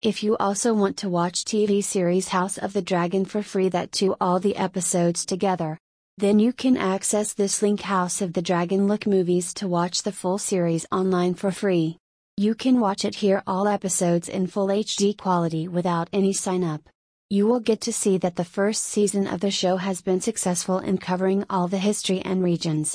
If you also want to watch TV series House of the Dragon for free that to all the episodes together, then you can access this link House of the Dragon Look Movies to watch the full series online for free. You can watch it here all episodes in full HD quality without any sign up. You will get to see that the first season of the show has been successful in covering all the history and regions.